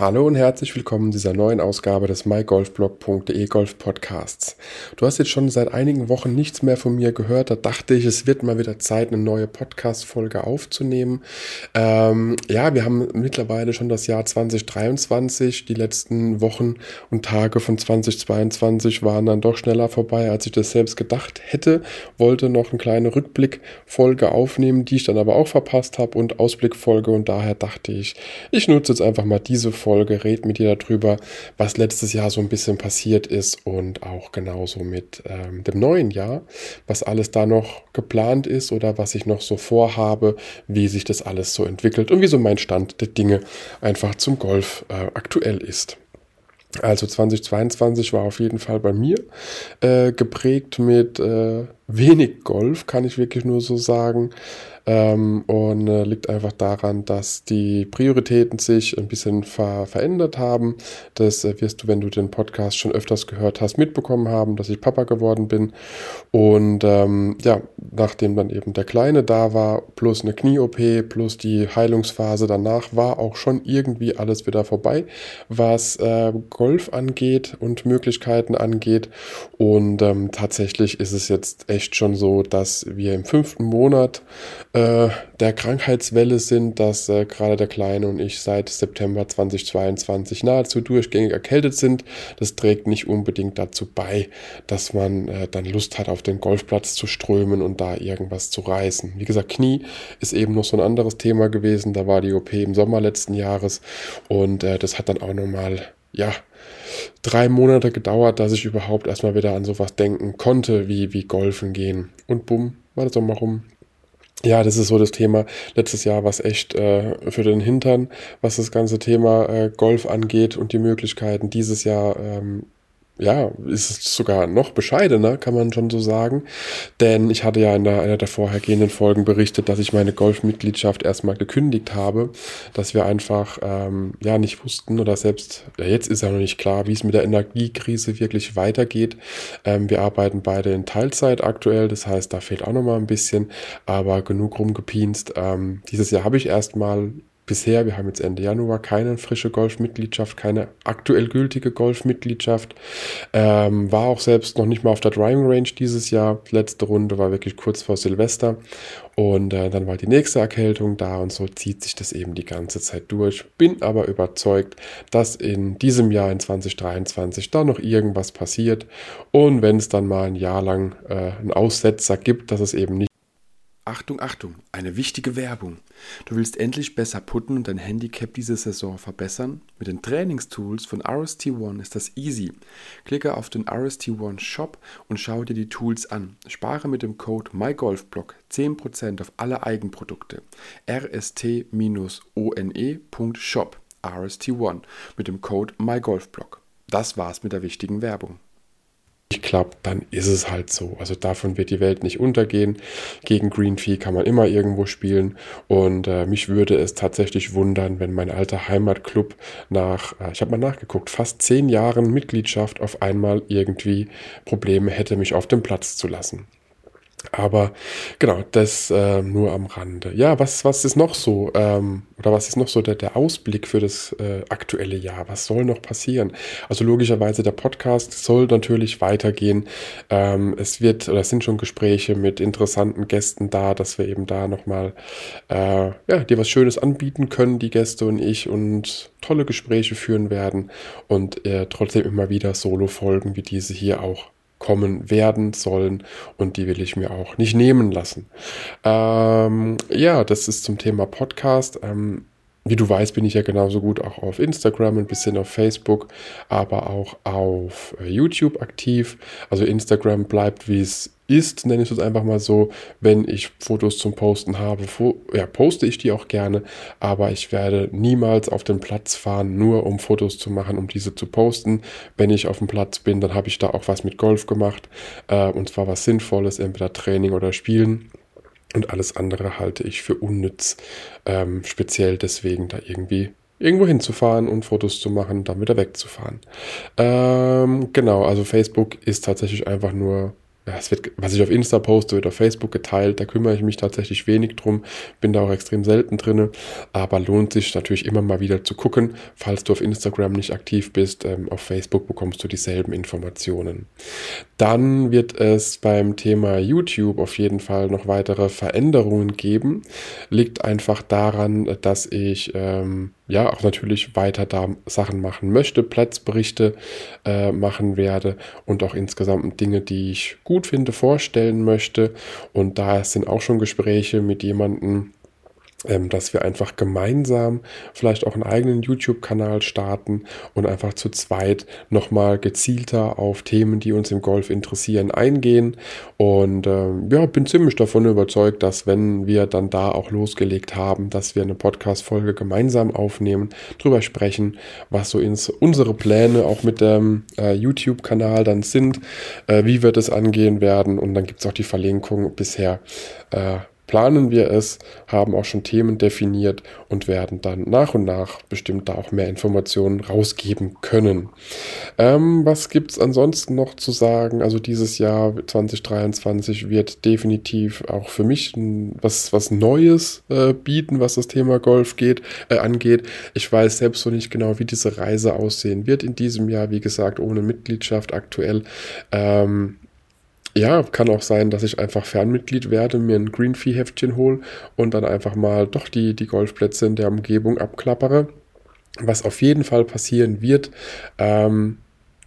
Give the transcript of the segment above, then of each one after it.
Hallo und herzlich willkommen dieser neuen Ausgabe des mygolfblog.de Golf Podcasts. Du hast jetzt schon seit einigen Wochen nichts mehr von mir gehört. Da dachte ich, es wird mal wieder Zeit, eine neue Podcast-Folge aufzunehmen. Ähm, ja, wir haben mittlerweile schon das Jahr 2023. Die letzten Wochen und Tage von 2022 waren dann doch schneller vorbei, als ich das selbst gedacht hätte. Wollte noch eine kleine Rückblickfolge aufnehmen, die ich dann aber auch verpasst habe und Ausblickfolge und daher dachte ich, ich nutze jetzt einfach mal diese Folge Folge, red mit dir darüber, was letztes Jahr so ein bisschen passiert ist und auch genauso mit ähm, dem neuen Jahr, was alles da noch geplant ist oder was ich noch so vorhabe, wie sich das alles so entwickelt und wie so mein Stand der Dinge einfach zum Golf äh, aktuell ist. Also 2022 war auf jeden Fall bei mir äh, geprägt mit äh, wenig Golf, kann ich wirklich nur so sagen. Ähm, und äh, liegt einfach daran, dass die Prioritäten sich ein bisschen ver verändert haben. Das äh, wirst du, wenn du den Podcast schon öfters gehört hast, mitbekommen haben, dass ich Papa geworden bin. Und ähm, ja, nachdem dann eben der Kleine da war, plus eine Knie-OP, plus die Heilungsphase danach, war auch schon irgendwie alles wieder vorbei, was äh, Golf angeht und Möglichkeiten angeht. Und ähm, tatsächlich ist es jetzt echt schon so, dass wir im fünften Monat äh, der Krankheitswelle sind, dass äh, gerade der Kleine und ich seit September 2022 nahezu durchgängig erkältet sind. Das trägt nicht unbedingt dazu bei, dass man äh, dann Lust hat, auf den Golfplatz zu strömen und da irgendwas zu reißen. Wie gesagt, Knie ist eben noch so ein anderes Thema gewesen. Da war die OP im Sommer letzten Jahres und äh, das hat dann auch nochmal, ja, drei Monate gedauert, dass ich überhaupt erstmal wieder an sowas denken konnte, wie, wie Golfen gehen. Und bumm, war das Sommer rum ja, das ist so das Thema. Letztes Jahr war es echt äh, für den Hintern, was das ganze Thema äh, Golf angeht und die Möglichkeiten. Dieses Jahr ähm, ja, ist es sogar noch bescheidener, kann man schon so sagen. Denn ich hatte ja in einer der vorhergehenden Folgen berichtet, dass ich meine Golfmitgliedschaft erstmal gekündigt habe, dass wir einfach ähm, ja nicht wussten oder selbst, ja, jetzt ist ja noch nicht klar, wie es mit der Energiekrise wirklich weitergeht. Ähm, wir arbeiten beide in Teilzeit aktuell, das heißt, da fehlt auch noch mal ein bisschen, aber genug rumgepinst. Ähm, dieses Jahr habe ich erstmal bisher, wir haben jetzt Ende Januar, keine frische Golfmitgliedschaft, keine aktuell gültige Golfmitgliedschaft. Ähm, war auch selbst noch nicht mal auf der Driving Range dieses Jahr. Letzte Runde war wirklich kurz vor Silvester. Und äh, dann war die nächste Erkältung da und so zieht sich das eben die ganze Zeit durch. Bin aber überzeugt, dass in diesem Jahr, in 2023, da noch irgendwas passiert. Und wenn es dann mal ein Jahr lang äh, einen Aussetzer gibt, dass es eben nicht Achtung, Achtung, eine wichtige Werbung. Du willst endlich besser putten und dein Handicap diese Saison verbessern? Mit den Trainingstools von RST One ist das easy. Klicke auf den RST One Shop und schau dir die Tools an. Spare mit dem Code MyGolfBlock 10% auf alle Eigenprodukte. rst-one.shop RST One mit dem Code MyGolfBlock. Das war's mit der wichtigen Werbung nicht klappt, dann ist es halt so. Also davon wird die Welt nicht untergehen. Gegen Green Fee kann man immer irgendwo spielen. Und äh, mich würde es tatsächlich wundern, wenn mein alter Heimatclub nach, äh, ich habe mal nachgeguckt, fast zehn Jahren Mitgliedschaft auf einmal irgendwie Probleme hätte, mich auf den Platz zu lassen. Aber genau, das äh, nur am Rande. Ja, was, was ist noch so, ähm, oder was ist noch so der, der Ausblick für das äh, aktuelle Jahr? Was soll noch passieren? Also logischerweise, der Podcast soll natürlich weitergehen. Ähm, es wird, oder es sind schon Gespräche mit interessanten Gästen da, dass wir eben da nochmal, äh, ja, dir was Schönes anbieten können, die Gäste und ich, und tolle Gespräche führen werden und äh, trotzdem immer wieder Solo-Folgen wie diese hier auch kommen werden sollen und die will ich mir auch nicht nehmen lassen. Ähm, ja, das ist zum Thema Podcast. Ähm, wie du weißt, bin ich ja genauso gut auch auf Instagram, ein bisschen auf Facebook, aber auch auf äh, YouTube aktiv. Also Instagram bleibt, wie es ist, nenne ich es einfach mal so. Wenn ich Fotos zum Posten habe, ja, poste ich die auch gerne, aber ich werde niemals auf den Platz fahren, nur um Fotos zu machen, um diese zu posten. Wenn ich auf dem Platz bin, dann habe ich da auch was mit Golf gemacht, äh, und zwar was Sinnvolles, entweder Training oder Spielen. Und alles andere halte ich für unnütz, ähm, speziell deswegen da irgendwie irgendwo hinzufahren und Fotos zu machen, dann wieder wegzufahren. Ähm, genau, also Facebook ist tatsächlich einfach nur ja, es wird, was ich auf Insta poste, wird auf Facebook geteilt. Da kümmere ich mich tatsächlich wenig drum. Bin da auch extrem selten drinne. Aber lohnt sich natürlich immer mal wieder zu gucken. Falls du auf Instagram nicht aktiv bist, ähm, auf Facebook bekommst du dieselben Informationen. Dann wird es beim Thema YouTube auf jeden Fall noch weitere Veränderungen geben. Liegt einfach daran, dass ich ähm, ja auch natürlich weiter da Sachen machen möchte, Platzberichte äh, machen werde und auch insgesamt Dinge, die ich gut finde, vorstellen möchte. Und da sind auch schon Gespräche mit jemandem, ähm, dass wir einfach gemeinsam vielleicht auch einen eigenen YouTube-Kanal starten und einfach zu zweit nochmal gezielter auf Themen, die uns im Golf interessieren, eingehen. Und ähm, ja, bin ziemlich davon überzeugt, dass wenn wir dann da auch losgelegt haben, dass wir eine Podcast-Folge gemeinsam aufnehmen, drüber sprechen, was so ins, unsere Pläne auch mit dem äh, YouTube-Kanal dann sind, äh, wie wir das angehen werden. Und dann gibt es auch die Verlinkung bisher. Äh, planen wir es, haben auch schon Themen definiert und werden dann nach und nach bestimmt da auch mehr Informationen rausgeben können. Ähm, was gibt es ansonsten noch zu sagen? Also dieses Jahr 2023 wird definitiv auch für mich was, was Neues äh, bieten, was das Thema Golf geht, äh, angeht. Ich weiß selbst so nicht genau, wie diese Reise aussehen wird in diesem Jahr. Wie gesagt, ohne Mitgliedschaft aktuell. Ähm, ja, kann auch sein, dass ich einfach Fernmitglied werde, mir ein Green Fee Heftchen hole und dann einfach mal doch die, die Golfplätze in der Umgebung abklappere. Was auf jeden Fall passieren wird, ähm,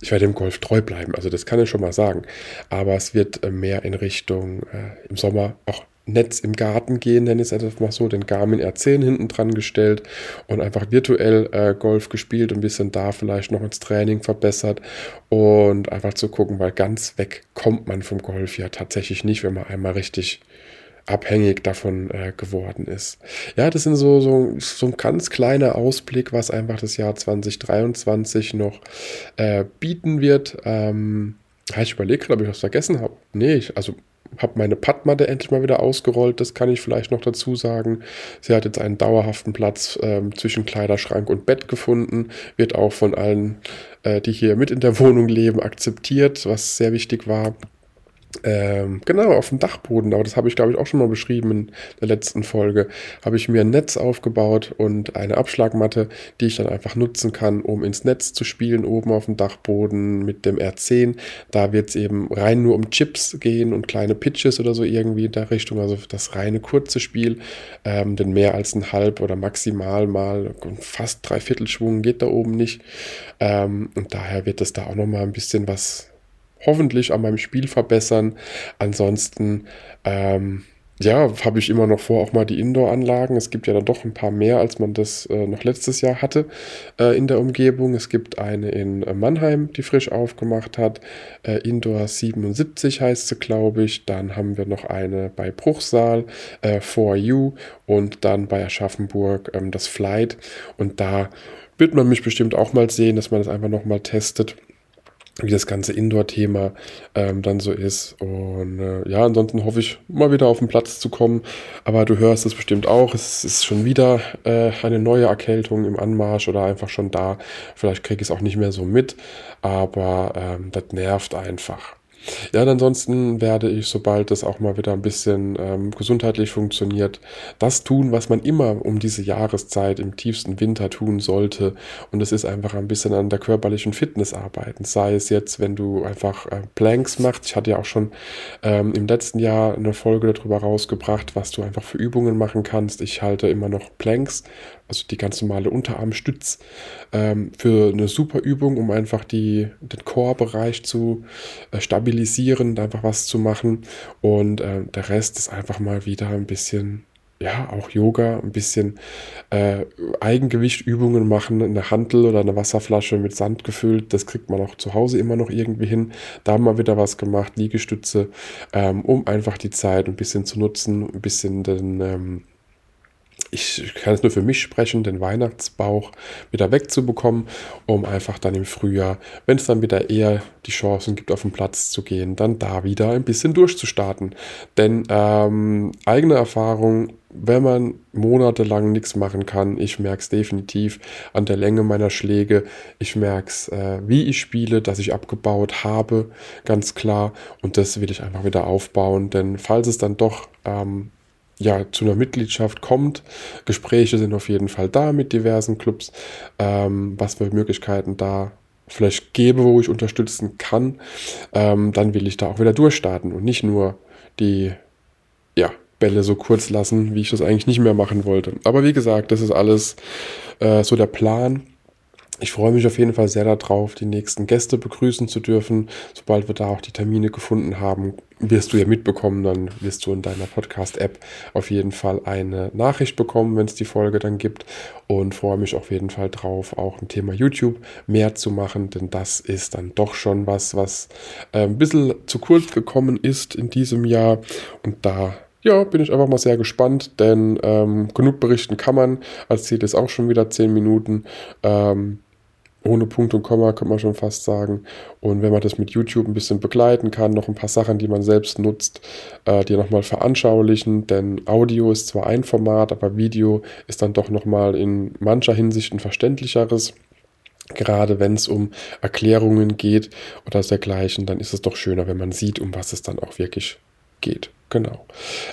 ich werde dem Golf treu bleiben, also das kann ich schon mal sagen. Aber es wird äh, mehr in Richtung äh, im Sommer auch Netz im Garten gehen, nenne ich es einfach mal so, den Garmin R10 hinten dran gestellt und einfach virtuell äh, Golf gespielt und ein bisschen da vielleicht noch ins Training verbessert und einfach zu gucken, weil ganz weg kommt man vom Golf ja tatsächlich nicht, wenn man einmal richtig abhängig davon äh, geworden ist. Ja, das sind so, so, so ein ganz kleiner Ausblick, was einfach das Jahr 2023 noch äh, bieten wird. Ähm, ich überlege gerade, ob ich was vergessen habe. Nee, ich, also habe meine Padmatte endlich mal wieder ausgerollt, das kann ich vielleicht noch dazu sagen. Sie hat jetzt einen dauerhaften Platz ähm, zwischen Kleiderschrank und Bett gefunden, wird auch von allen, äh, die hier mit in der Wohnung leben, akzeptiert, was sehr wichtig war. Ähm, genau, auf dem Dachboden, aber das habe ich glaube ich auch schon mal beschrieben in der letzten Folge, habe ich mir ein Netz aufgebaut und eine Abschlagmatte, die ich dann einfach nutzen kann, um ins Netz zu spielen, oben auf dem Dachboden mit dem R10. Da wird es eben rein nur um Chips gehen und kleine Pitches oder so irgendwie in der Richtung, also das reine kurze Spiel, ähm, denn mehr als ein halb oder maximal mal fast dreiviertel Schwung geht da oben nicht. Ähm, und daher wird es da auch nochmal ein bisschen was hoffentlich an meinem Spiel verbessern. Ansonsten, ähm, ja, habe ich immer noch vor, auch mal die Indoor-Anlagen. Es gibt ja dann doch ein paar mehr, als man das äh, noch letztes Jahr hatte äh, in der Umgebung. Es gibt eine in äh, Mannheim, die frisch aufgemacht hat. Äh, Indoor 77 heißt sie, glaube ich. Dann haben wir noch eine bei Bruchsal, äh, For You und dann bei Aschaffenburg ähm, das Flight. Und da wird man mich bestimmt auch mal sehen, dass man das einfach nochmal testet wie das ganze Indoor-Thema ähm, dann so ist. Und äh, ja, ansonsten hoffe ich, mal wieder auf den Platz zu kommen. Aber du hörst es bestimmt auch. Es ist schon wieder äh, eine neue Erkältung im Anmarsch oder einfach schon da. Vielleicht kriege ich es auch nicht mehr so mit. Aber ähm, das nervt einfach. Ja, und ansonsten werde ich, sobald es auch mal wieder ein bisschen ähm, gesundheitlich funktioniert, das tun, was man immer um diese Jahreszeit im tiefsten Winter tun sollte. Und es ist einfach ein bisschen an der körperlichen Fitness arbeiten. Sei es jetzt, wenn du einfach äh, Planks machst. Ich hatte ja auch schon ähm, im letzten Jahr eine Folge darüber rausgebracht, was du einfach für Übungen machen kannst. Ich halte immer noch Planks also die ganz normale Unterarmstütz, ähm, für eine super Übung, um einfach die, den Core-Bereich zu äh, stabilisieren, einfach was zu machen. Und äh, der Rest ist einfach mal wieder ein bisschen, ja, auch Yoga, ein bisschen äh, Eigengewichtübungen machen, eine Hantel oder eine Wasserflasche mit Sand gefüllt. Das kriegt man auch zu Hause immer noch irgendwie hin. Da haben wir wieder was gemacht, Liegestütze, ähm, um einfach die Zeit ein bisschen zu nutzen, ein bisschen den, ähm, ich kann es nur für mich sprechen, den Weihnachtsbauch wieder wegzubekommen, um einfach dann im Frühjahr, wenn es dann wieder eher die Chancen gibt, auf den Platz zu gehen, dann da wieder ein bisschen durchzustarten. Denn ähm, eigene Erfahrung, wenn man monatelang nichts machen kann, ich merke es definitiv an der Länge meiner Schläge, ich merke es, äh, wie ich spiele, dass ich abgebaut habe, ganz klar. Und das will ich einfach wieder aufbauen, denn falls es dann doch ähm, ja, zu einer Mitgliedschaft kommt. Gespräche sind auf jeden Fall da mit diversen Clubs, ähm, was für Möglichkeiten da vielleicht gebe, wo ich unterstützen kann, ähm, dann will ich da auch wieder durchstarten und nicht nur die ja, Bälle so kurz lassen, wie ich das eigentlich nicht mehr machen wollte. Aber wie gesagt, das ist alles äh, so der Plan. Ich freue mich auf jeden Fall sehr darauf, die nächsten Gäste begrüßen zu dürfen. Sobald wir da auch die Termine gefunden haben, wirst du ja mitbekommen, dann wirst du in deiner Podcast-App auf jeden Fall eine Nachricht bekommen, wenn es die Folge dann gibt. Und freue mich auf jeden Fall drauf, auch ein Thema YouTube mehr zu machen, denn das ist dann doch schon was, was äh, ein bisschen zu kurz gekommen ist in diesem Jahr. Und da ja, bin ich einfach mal sehr gespannt, denn ähm, genug berichten kann man. Als Ziel ist auch schon wieder 10 Minuten. Ähm, ohne Punkt und Komma, könnte man schon fast sagen. Und wenn man das mit YouTube ein bisschen begleiten kann, noch ein paar Sachen, die man selbst nutzt, äh, die nochmal veranschaulichen, denn Audio ist zwar ein Format, aber Video ist dann doch nochmal in mancher Hinsicht ein verständlicheres. Gerade wenn es um Erklärungen geht oder dergleichen, dann ist es doch schöner, wenn man sieht, um was es dann auch wirklich geht. Genau.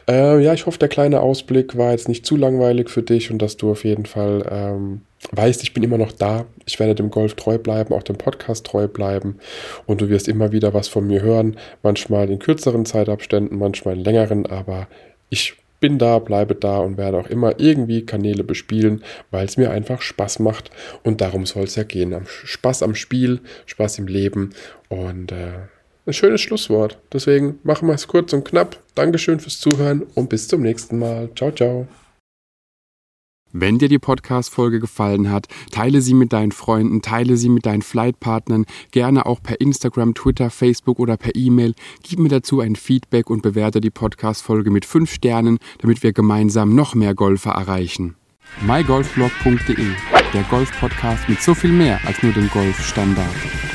Äh, ja, ich hoffe, der kleine Ausblick war jetzt nicht zu langweilig für dich und dass du auf jeden Fall ähm, weißt, ich bin immer noch da. Ich werde dem Golf treu bleiben, auch dem Podcast treu bleiben. Und du wirst immer wieder was von mir hören. Manchmal in kürzeren Zeitabständen, manchmal in längeren. Aber ich bin da, bleibe da und werde auch immer irgendwie Kanäle bespielen, weil es mir einfach Spaß macht. Und darum soll es ja gehen. Spaß am Spiel, Spaß im Leben. Und äh, ein schönes Schlusswort. Deswegen machen wir es kurz und knapp. Dankeschön fürs Zuhören und bis zum nächsten Mal. Ciao, ciao. Wenn dir die Podcast-Folge gefallen hat, teile sie mit deinen Freunden, teile sie mit deinen Flightpartnern, gerne auch per Instagram, Twitter, Facebook oder per E-Mail. Gib mir dazu ein Feedback und bewerte die Podcast-Folge mit 5 Sternen, damit wir gemeinsam noch mehr Golfer erreichen. mygolfblog.de, der Golf-Podcast mit so viel mehr als nur dem Golfstandard.